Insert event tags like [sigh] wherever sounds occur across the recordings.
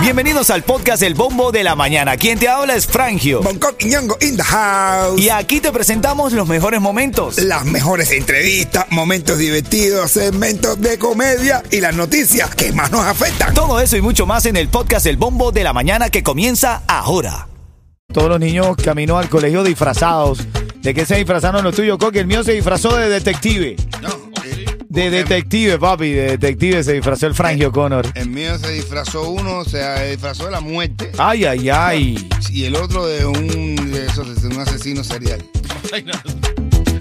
Bienvenidos al podcast El Bombo de la Mañana. Quien te habla es Frangio. Bangkok y Ñongo in the house. Y aquí te presentamos los mejores momentos. Las mejores entrevistas, momentos divertidos, segmentos de comedia y las noticias que más nos afectan. Todo eso y mucho más en el podcast El Bombo de la Mañana que comienza ahora. Todos los niños caminó al colegio disfrazados. ¿De qué se disfrazaron los tuyos, Coque? El mío se disfrazó de detective. No, De detective, papi, de detective se disfrazó el Frangio Connor. El mío se disfrazó uno, se disfrazó de la muerte. Ay, ay, ay. Y el otro de un, de esos, de un asesino serial.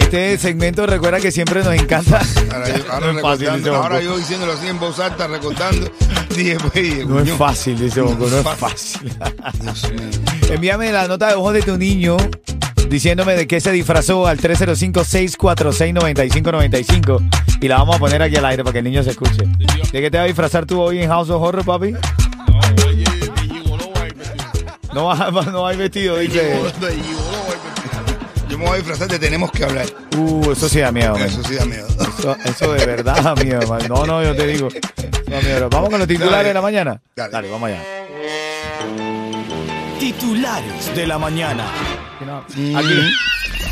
Este segmento recuerda que siempre nos encanta. Ahora yo, ahora no recordando- ahora yo diciéndolo así en voz alta, recordando. [laughs] Dije, pues, No es fácil, dice Bongo, no es [laughs] fácil. Envíame la nota de voz de tu niño diciéndome de qué se disfrazó al 305-646-9595 y la vamos a poner aquí al aire para que el niño se escuche. ¿De qué te vas a disfrazar tú hoy en House of Horror, papi? No no vas [laughs] vestido, dice. Yo me voy a disfrazar de tenemos que hablar. Uh, eso sí da miedo, man. Eso sí da miedo. Eso, eso de verdad da miedo, man. No, no, yo te digo. Da miedo. Vamos con los titulares Dale. de la mañana. Dale. vamos allá. Titulares de la mañana. Aquí.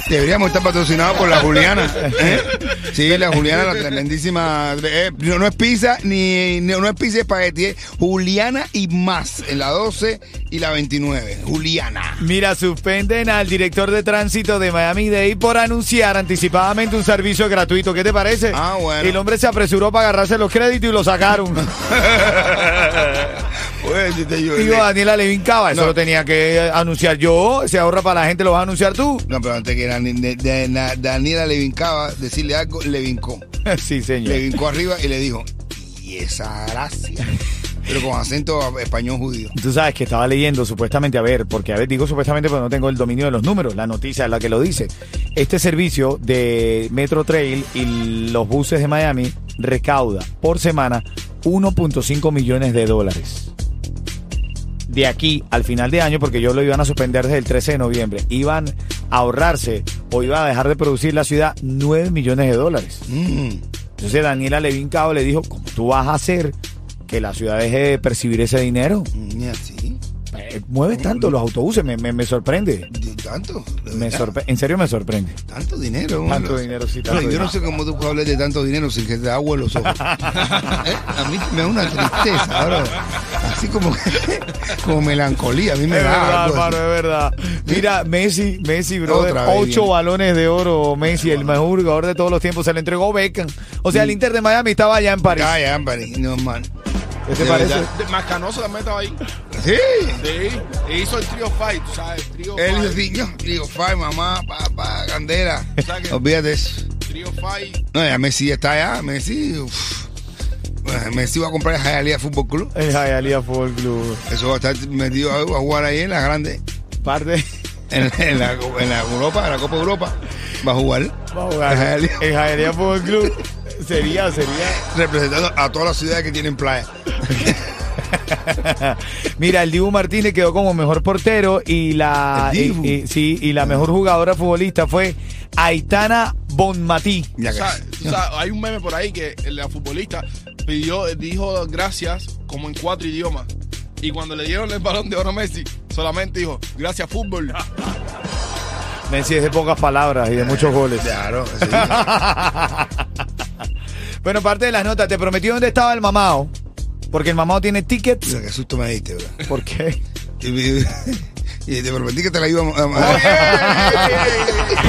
Deberíamos estar patrocinados por la [laughs] Juliana. ¿eh? [laughs] Sí, la Juliana, la tremendísima. eh, no, no es pizza ni no, no es pizza espagueti, es Juliana y más en la 12 y la 29. Juliana. Mira, suspenden al director de tránsito de Miami Dade por anunciar anticipadamente un servicio gratuito. ¿Qué te parece? Ah, bueno. El hombre se apresuró para agarrarse los créditos y lo sacaron. [laughs] Digo, Daniela Levin Cava, eso No. lo tenía que anunciar yo. Se ahorra para la gente, lo vas a anunciar tú. No, pero antes que Daniela le vincaba decirle algo, le vincó. [laughs] sí, señor. Le vincó arriba y le dijo, y esa gracia. Pero con acento español judío. Tú sabes que estaba leyendo supuestamente, a ver, porque a ver, digo supuestamente porque no tengo el dominio de los números, la noticia es la que lo dice. Este servicio de Metro Trail y los buses de Miami recauda por semana 1.5 millones de dólares. De aquí al final de año, porque ellos lo iban a suspender desde el 13 de noviembre, iban a ahorrarse o iba a dejar de producir la ciudad 9 millones de dólares. Mm. Entonces Daniela Levin Cabo le dijo, ¿cómo tú vas a hacer que la ciudad deje de percibir ese dinero? Ni así. Eh, mueve tanto los autobuses, me, me, me sorprende. De Tanto. Me sorpre- en serio me sorprende. Tanto dinero. Tanto dinero, sí, Pero tanto yo no sé cómo tú puedes hablar de tanto dinero sin que te agua los ojos. [laughs] ¿Eh? A mí me da una tristeza, ahora. Así como, como melancolía. A mí me Es da verdad, algo hermano, es verdad. Mira, Messi, Messi, brother, ocho balones de oro, Messi, el mejor jugador de todos los tiempos, se le entregó Beckham. O sea, el Inter de Miami estaba allá en París. Ya, ya, Ampari, no, man. ¿Qué te de parece? verdad. De- Mascanoso también estaba ahí. Sí. Sí. E hizo el trio fight, tú sabes. Trio Él fight. dijo, digo, fai, mamá, papá, candela. ¿Sabes qué? Olvídate eso. Trio fight. No, ya Messi está allá. Messi, uf. [laughs] Messi va a comprar el Hialeah Fútbol Club. El Hialeah Fútbol Club. Eso va a estar metido a, a jugar ahí en la grande. Parte. En, en la, en la Europa, en la Copa Europa. Va a jugar. Vamos a jugar. El El Hialeah Fútbol Club. Sería, sería. representando a todas las ciudades que tienen playa. [laughs] Mira, el Dibu Martínez quedó como mejor portero y la El Dibu. y- y- sí, y la mejor jugadora futbolista fue Aitana Bonmatí. Sea, o sea, hay un meme por ahí que la futbolista pidió, dijo gracias como en cuatro idiomas. Y cuando le dieron el balón de oro a Messi, solamente dijo, gracias fútbol. [laughs] Messi es de pocas palabras y de muchos goles. Claro, sí. [laughs] Bueno, parte de las notas, te prometí dónde estaba el mamao. Porque el mamao tiene tickets. Mira, qué susto me diste, bro. ¿Por qué? Y, y- y te prometí que te la iba a...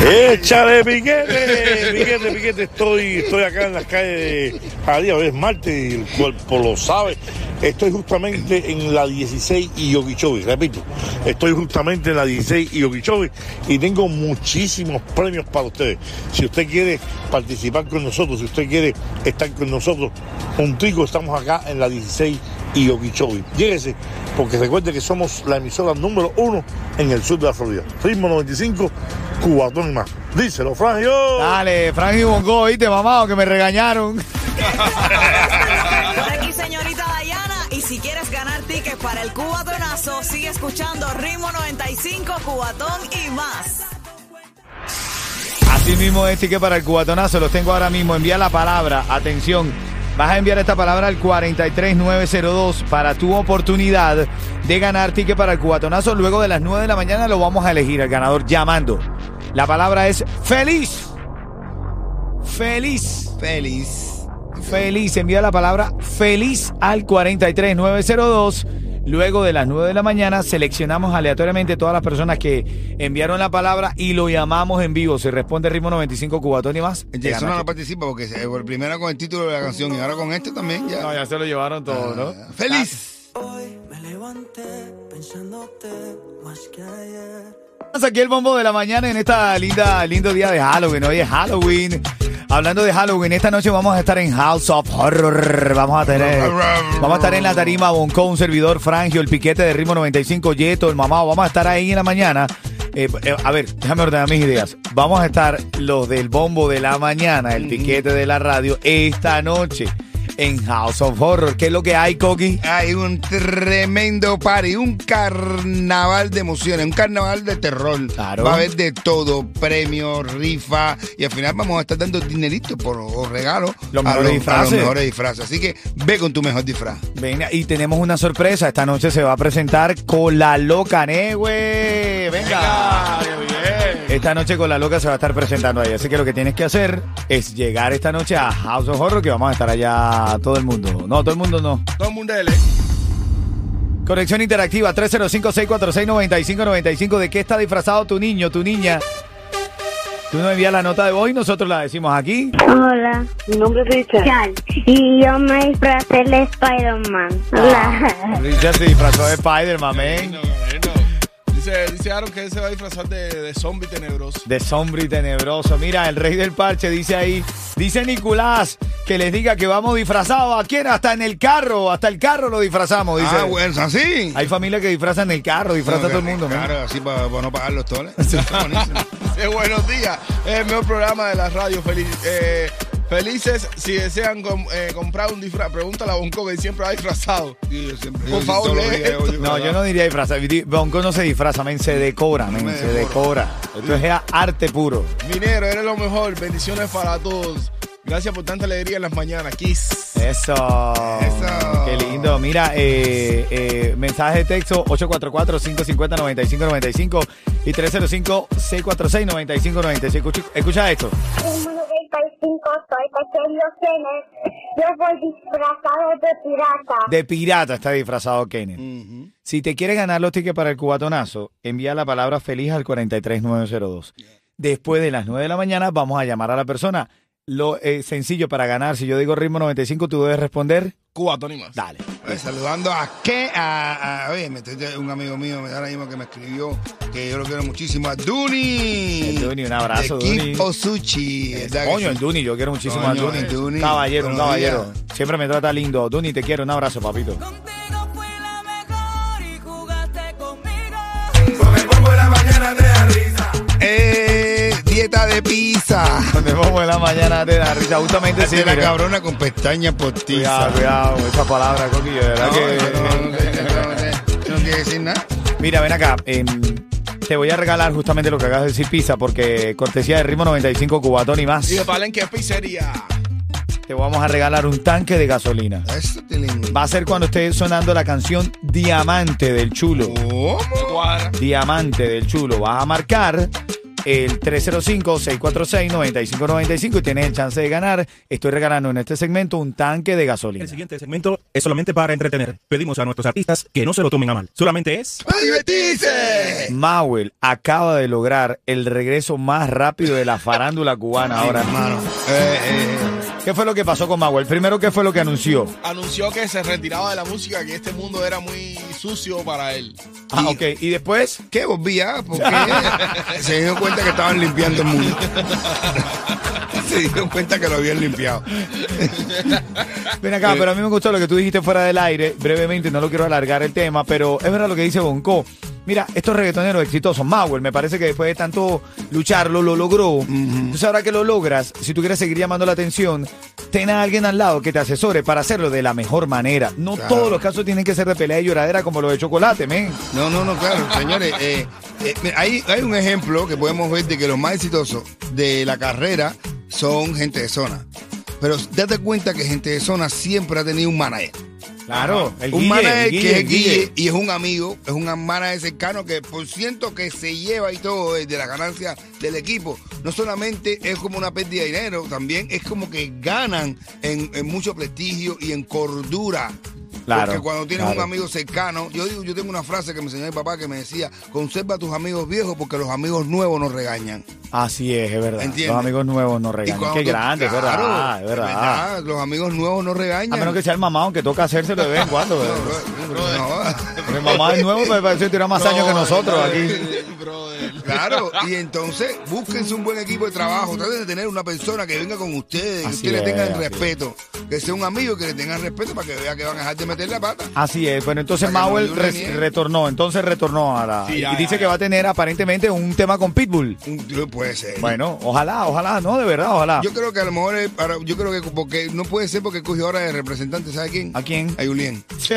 [laughs] Échale piquete, piquete, piquete. Estoy, estoy acá en las calles de Jalía, hoy es martes y el cuerpo lo sabe. Estoy justamente en la 16 y Okeechobee, repito. Estoy justamente en la 16 y Okeechobee y tengo muchísimos premios para ustedes. Si usted quiere participar con nosotros, si usted quiere estar con nosotros, juntico estamos acá en la 16 y Okeechobee. Lléguese, porque recuerde que somos la emisora número uno en el sur de la Florida. Ritmo 95, Cubatón y más. Díselo, Frangio. Dale, Frank y Bongo, oíste, mamao, que me regañaron. Aquí, señorita Dayana. Y si quieres ganar tickets para el Cubatonazo, sigue escuchando Ritmo 95, Cubatón y más. Así mismo es ticket para el cubatonazo, los tengo ahora mismo. Envía la palabra, atención, Vas a enviar esta palabra al 43902 para tu oportunidad de ganar ticket para el cubatonazo. Luego de las 9 de la mañana lo vamos a elegir el ganador llamando. La palabra es feliz. Feliz. Feliz. Feliz. Envía la palabra feliz al 43902. Luego de las 9 de la mañana seleccionamos aleatoriamente todas las personas que enviaron la palabra y lo llamamos en vivo. Se responde ritmo 95 cubatón y más. gana no ticket. participa porque se- por primero con el título de la canción y ahora con este también ya. No, ya se lo llevaron todo, ¿no? Ah, Feliz. Hoy me levanté pensándote más que ayer. Aquí el bombo de la mañana en esta linda, lindo día de Halloween. Hoy es Halloween. Hablando de Halloween, esta noche vamos a estar en House of Horror. Vamos a tener, vamos a estar en la tarima Bonco, un servidor Frangio, el piquete de ritmo 95, Yeto, el mamado. Vamos a estar ahí en la mañana. Eh, eh, a ver, déjame ordenar mis ideas. Vamos a estar los del bombo de la mañana, el piquete de la radio, esta noche en House of Horror. ¿Qué es lo que hay, Coqui? Hay un tremendo party, un carnaval de emociones, un carnaval de terror. Claro. Va a haber de todo, premios, rifa y al final vamos a estar dando dinerito por o regalos Los a, mejores los, a los mejores disfraces. Así que ve con tu mejor disfraz. Venga, y tenemos una sorpresa. Esta noche se va a presentar con la loca Newe. Venga. Esta noche con la loca se va a estar presentando ahí. Así que lo que tienes que hacer es llegar esta noche a House of Horror, que vamos a estar allá todo el mundo. No, todo el mundo no. Todo el mundo L. Conexión interactiva 305-646-9595. ¿De qué está disfrazado tu niño, tu niña? Tú nos envías la nota de voz y nosotros la decimos aquí. Hola, Mi nombre es Richard. Chal. Y yo me disfrazé de Spider-Man. Hola. Richard se disfrazó de Spider-Man, men. Dice, dice Aaron que él se va a disfrazar de, de zombie tenebroso. de y tenebroso. Mira, el rey del parche dice ahí, dice Nicolás, que les diga que vamos disfrazados. ¿A quién? Hasta en el carro, hasta el carro lo disfrazamos, dice. Ah, bueno, así. Hay familias que disfrazan el carro, disfrazan a todo el mundo. ¿no? Claro, así para, no pagar los toles. [laughs] Está buenísimo. [laughs] Dice, buenos días. Es el mejor programa de la radio. Feliz, eh, felices si desean com- eh, comprar un disfraz. Pregúntale a Bonco que siempre va disfrazado. Sí, yo siempre- Por yo favor, todos los lee días esto. voy No, disfrazado. yo no diría disfrazar. Di- Bonco no se disfraza, men, se decora, men, me se decora. Esto es arte puro. Minero, eres lo mejor. Bendiciones para todos. Gracias por tanta alegría en las mañanas. Kiss. Eso. Eso. Qué lindo. Mira, eh, eh, mensaje de texto 844-550-9595 y 305-646-9596. Escucha, escucha esto. En 95 soy pequeño Kenneth. Yo voy disfrazado de pirata. De pirata está disfrazado Kenneth. Si te quieres ganar los tickets para el cubatonazo, envía la palabra feliz al 43902. Después de las 9 de la mañana vamos a llamar a la persona. Lo eh, sencillo para ganar, si yo digo ritmo 95, tú debes responder, Cuba, Tony más. dale. Eh, saludando a qué a, a, oye, me estoy- un amigo mío me da ahora mismo que me escribió que yo lo quiero muchísimo a Duni El Duni, un abrazo, de Duni. Osuchi ¿verdad que Coño, el Duni, yo quiero muchísimo Coño, al Duni. Duni. Caballero, un caballero. días. Siempre me trata lindo. Duni, te quiero, un abrazo, papito. Contigo fui la mejor y jugaste conmigo. eh, dieta de pizza Donde vamos en la mañana te da risa. Justamente sí, de la cabrona con pestañas postizas Cuidado, cuidado, esa palabra, Coqui, de verdad no, que... no, no, no decir nada Mira, ven acá. em, te voy a regalar justamente lo que acabas de decir, pizza, porque cortesía de ritmo 95 cubatón y más. Y de Pizzería. Te vamos a regalar un tanque de gasolina. eso te Va a ser cuando esté sonando la canción Diamante del Chulo. Diamante del Chulo. Vas a marcar el 305-646-9595 y tienes el chance de ganar. Estoy regalando en este segmento un tanque de gasolina. El siguiente segmento es solamente para entretener. Pedimos a nuestros artistas que no se lo tomen a mal. Solamente es... ¡A divertirse! Mauel acaba de lograr el regreso más rápido de la farándula cubana ahora. hermano eh, eh, ¿Qué fue lo que pasó con Mauel? Primero, ¿qué fue lo que anunció? Anunció que se retiraba de la música, que este mundo era muy sucio para él. Ah, ok. ¿Y después? ¿Qué volvía? Porque [laughs] se dio cuenta que estaban limpiando el mundo. [laughs] se dio cuenta que lo habían limpiado. [laughs] Ven acá, pero a mí me gustó lo que tú dijiste fuera del aire. Brevemente, no lo quiero alargar el tema, pero es verdad lo que dice Bonco. Mira, estos reggaetoneros exitosos, Mauel, me parece que después de tanto lucharlo, lo logró. Entonces, ahora que lo logras, si tú quieres seguir llamando la atención, ten a alguien al lado que te asesore para hacerlo de la mejor manera. No Claro. todos los casos tienen que ser de pelea y lloradera como lo de chocolate, men. No, no, no, claro, [laughs] señores. eh, eh, hay un ejemplo que podemos ver de que los más exitosos de la carrera son gente de zona. Pero date cuenta que gente de zona siempre ha tenido un manager. Claro, el un Guille, manager el Guille, que es Guille. Y es un amigo, es un manager cercano que por ciento que se lleva y todo de la ganancia del equipo. No solamente es como una pérdida de dinero, también es como que ganan en, en mucho prestigio y en cordura. Claro, Porque cuando tienes claro. un amigo cercano, yo digo, yo tengo una frase que me enseñó mi papá que me decía, conserva a tus amigos viejos porque los amigos nuevos nos regañan. Así es, es verdad. ¿Entiendes? Los amigos nuevos nos regañan. Qué tú- grande, es verdad, es verdad. Los amigos nuevos nos regañan. A menos que sea el mamá, aunque toca hacérselo de vez en cuando. No, el mamá es nuevo, pero parece que tiene más años que nosotros aquí. Claro, y entonces búsquense un buen equipo de trabajo, traten de tener una persona que venga con ustedes, que ustedes le tengan respeto, que sea un amigo que le tengan respeto para que vea que van a dejar de meter la pata. Así es, bueno, entonces Para Mauel re- nieve. retornó, entonces retornó a la... Sí, y dice ya, que va a tener aparentemente un tema con Pitbull. Puede ser. Bueno, ojalá, ojalá, no, de verdad, ojalá. Yo creo que a lo mejor, es para- yo creo que porque no puede ser porque cogió ahora de representante, ¿sabe quién? ¿A quién? A Julien. [laughs]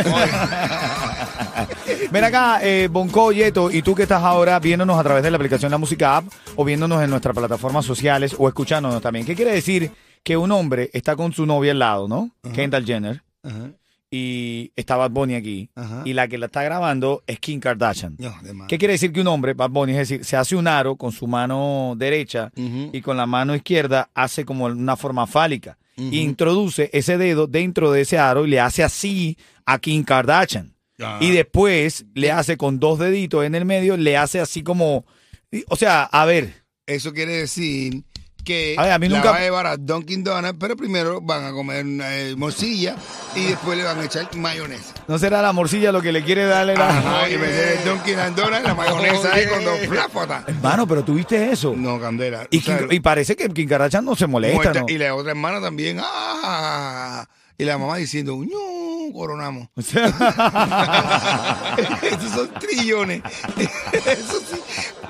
Ven acá, eh, Bonco Yeto, y tú que estás ahora viéndonos a través de la aplicación La Música App o viéndonos en nuestras plataformas sociales o escuchándonos también. ¿Qué quiere decir que un hombre está con su novia al lado, ¿no? Kendall Jenner, Ajá. Y está Bad Bunny aquí, Ajá. y la que la está grabando es Kim Kardashian. No. ¿Qué quiere decir que un hombre, Bad Bunny, es decir, se hace un aro con su mano derecha y con la mano izquierda hace como una forma fálica? Introduce ese dedo dentro de ese aro y le hace así a Kim Kardashian. Ah. Y después le hace con dos deditos en el medio, le hace así como... O sea, a ver, Eso quiere decir que A ver, a mí la nunca- va a llevar a Dunkin' Donuts, pero primero van a comer eh, morcilla y después le van a echar mayonesa. ¿no será la morcilla lo que le quiere darle la... Ajá, [laughs] y meter el Dunkin' Donuts, la mayonesa ahí con dos pláfotas. Hermano, pero tuviste eso. No, Candela. y, parece que Kim Kardashian no se molesta, muerta. ¿no? Y la otra hermana también. ¡Ah! Y la mamá diciendo, ¡No! Coronamos. O sea, [laughs] Esos son trillones. [laughs] Eso sí.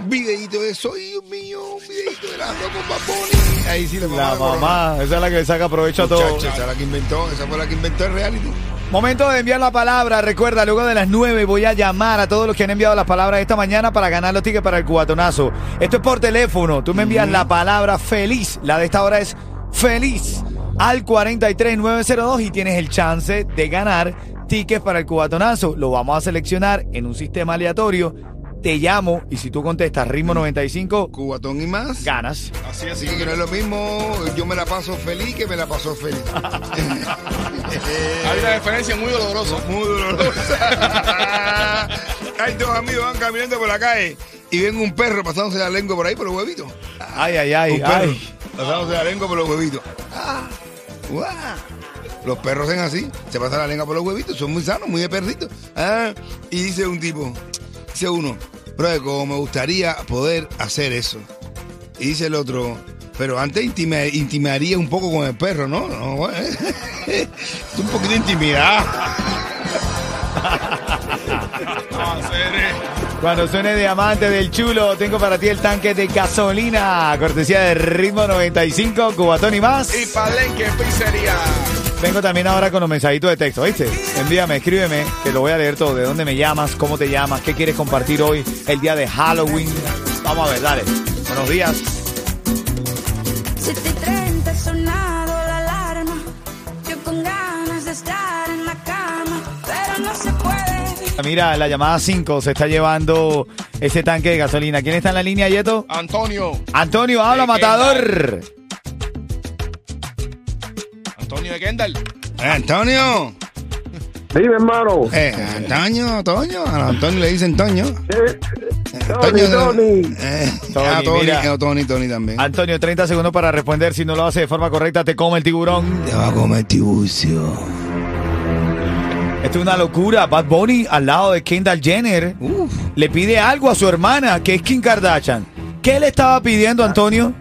Videito de soy Dios mío, un videito de la con Bad Bunny. Ahí sí la mamá. la mamá, esa es la que le saca provecho a todo. Esa es la que inventó, esa fue la que inventó el reality. Momento de enviar la palabra. Recuerda, luego de las 9 voy a llamar a todos los que han enviado las palabras esta mañana para ganar los tickets para el cubatonazo. Esto es por teléfono. Tú me envías la palabra feliz. La de esta hora es feliz al 43902 y tienes el chance de ganar tickets para el cubatonazo. Lo vamos a seleccionar en un sistema aleatorio. Te llamo y si tú contestas ritmo 95, Cubatón y más. ganas. Así es. Así que no es lo mismo, yo me la paso feliz que me la pasó feliz. [laughs] Hay una diferencia muy dolorosa. Muy dolorosa. [laughs] Hay dos amigos van caminando por la calle y ven un perro pasándose la lengua por ahí por los huevitos. Ay, ay, ay, un perro ay. pasándose la lengua por los huevitos. Ah, guau. Los perros hacen así, se pasan la lengua por los huevitos, son muy sanos, muy de perritos. Ah, y dice un tipo, dice uno, pero como me gustaría poder hacer eso. Y dice el otro, pero antes intima- intimaría un poco con el perro, ¿no? [laughs] es un poquito de intimidad. [laughs] No. Cuando suene Diamante del Chulo, tengo para ti el tanque de gasolina. Cortesía de Ritmo 95, Cubatón y más. Y Palenque Pizzería. Vengo también ahora con los mensajitos de texto, ¿viste? Envíame, escríbeme, que lo voy a leer todo. ¿De dónde me llamas? ¿Cómo te llamas? ¿Qué quieres compartir hoy? El día de Halloween. Vamos a ver, dale. Buenos días. Mira, la llamada 5 se está llevando ese tanque de gasolina. ¿Quién está en la línea, Yeto? Antonio. Antonio, habla, ¿De matador. Antonio de Kendall. Eh, Antonio. Dime, hermano. Eh, Antonio, Toño. A Antonio le dicen Toño. Eh, Tony, Toño, Tony. Eh, Tony, Tony, mira. eh, Tony, Tony también. Antonio, 30 segundos para responder. Si no lo hace de forma correcta, te come el tiburón. Te va a comer tiburcio. Esto es una locura. Bad Bunny al lado de Kendall Jenner Uf. le pide algo a su hermana, que es Kim Kardashian. ¿Qué le estaba pidiendo, Antonio?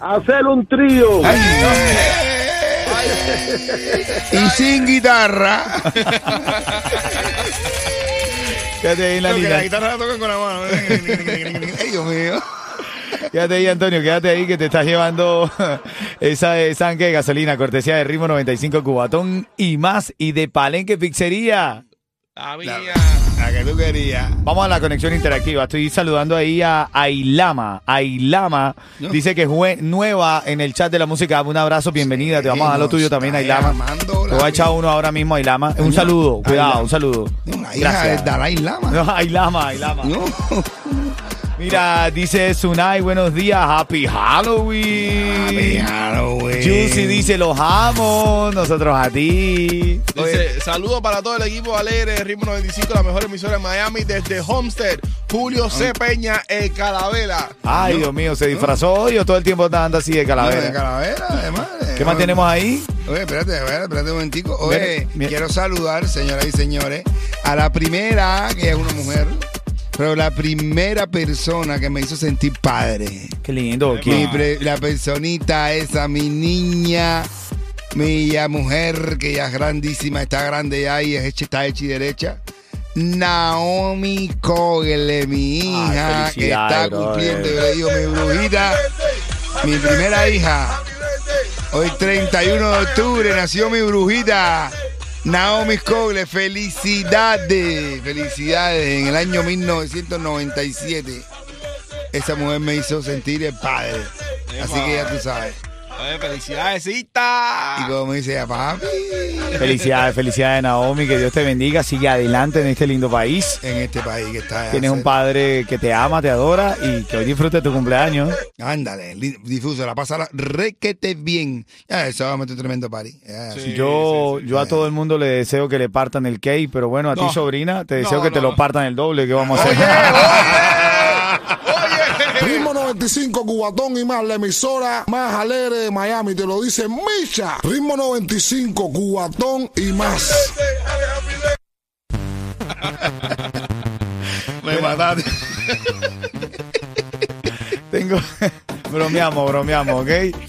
Hacer un trío. Ay, no. y sin guitarra. Quédate ahí en la que la guitarra la tocan con la mano. [laughs] Ay, Dios mío. Quédate ahí, Antonio. Quédate ahí que te estás llevando [laughs] esa tanque de gasolina, cortesía de Ritmo 95 Cubatón y más. Y de Palenque Pizzería. La. La que tú querías. Vamos a la conexión interactiva. Estoy saludando ahí a Ailama. Ailama No. dice que es nueva en el chat de la música. Un abrazo, bienvenida. Te vamos a dar lo tuyo también, Ailama. Te la voy a echar uno ahora mismo, Ailama. Un saludo, cuidado, Ailama. un saludo. Una hija del Dalai Lama. No, [laughs] Ailama, Ailama. No. Mira, dice Sunai, buenos días, Happy Halloween. Happy Halloween. Juicy dice, los amo, nosotros a ti. Dice, saludos para todo el equipo alegre Ritmo 95, la mejor emisora de Miami, desde Homestead, Julio C. Peña, el Calavera. Ay, Dios mío, se disfrazó hoy o todo el tiempo está andando así de No, de calavera. calavera, además. ¿Qué más tenemos ahí? Oye, espérate, espérate, espérate un momentico. Oye, Mira, mira. quiero saludar, señoras y señores, a la primera, que es una mujer, pero la primera persona que me hizo sentir padre. Qué lindo. Mi la personita esa, mi niña, mi ya mujer, que ya es grandísima, está grande ya y es hecha, está hecha y derecha. Naomi Cogle, mi hija, Ay, que está cumpliendo, yo le digo, mi brujita, mi primera hija. Hoy 31 de octubre nació mi brujita. Naomi Cogle, felicidades, felicidades. En el año 1997, esa mujer me hizo sentir el padre. Así que ya tú sabes. Oye, felicidades, cita. Y como dice ella, papi, Felicidades, felicidades, Naomi. Que Dios te bendiga. Sigue adelante en este lindo país. en este país que está. Tienes un padre que te ama, te adora y que hoy disfrute tu cumpleaños. Ándale, difuso, la pasa requete bien. Ya, eso va a meter tremendo party. Ya, Sí. sí. Yo, yo a todo el mundo le deseo que le partan el cake, pero bueno, a ti, No. sobrina, te deseo No, que te no, lo partan el doble. ¿Qué vamos a hacer? Ritmo 95 Cubatón y más, la emisora más alegre de Miami. Te lo dice Micha. Ritmo 95 Cubatón y más. Me mataste. [laughs] Tengo. [laughs] bromeamos, bromeamos, ¿ok?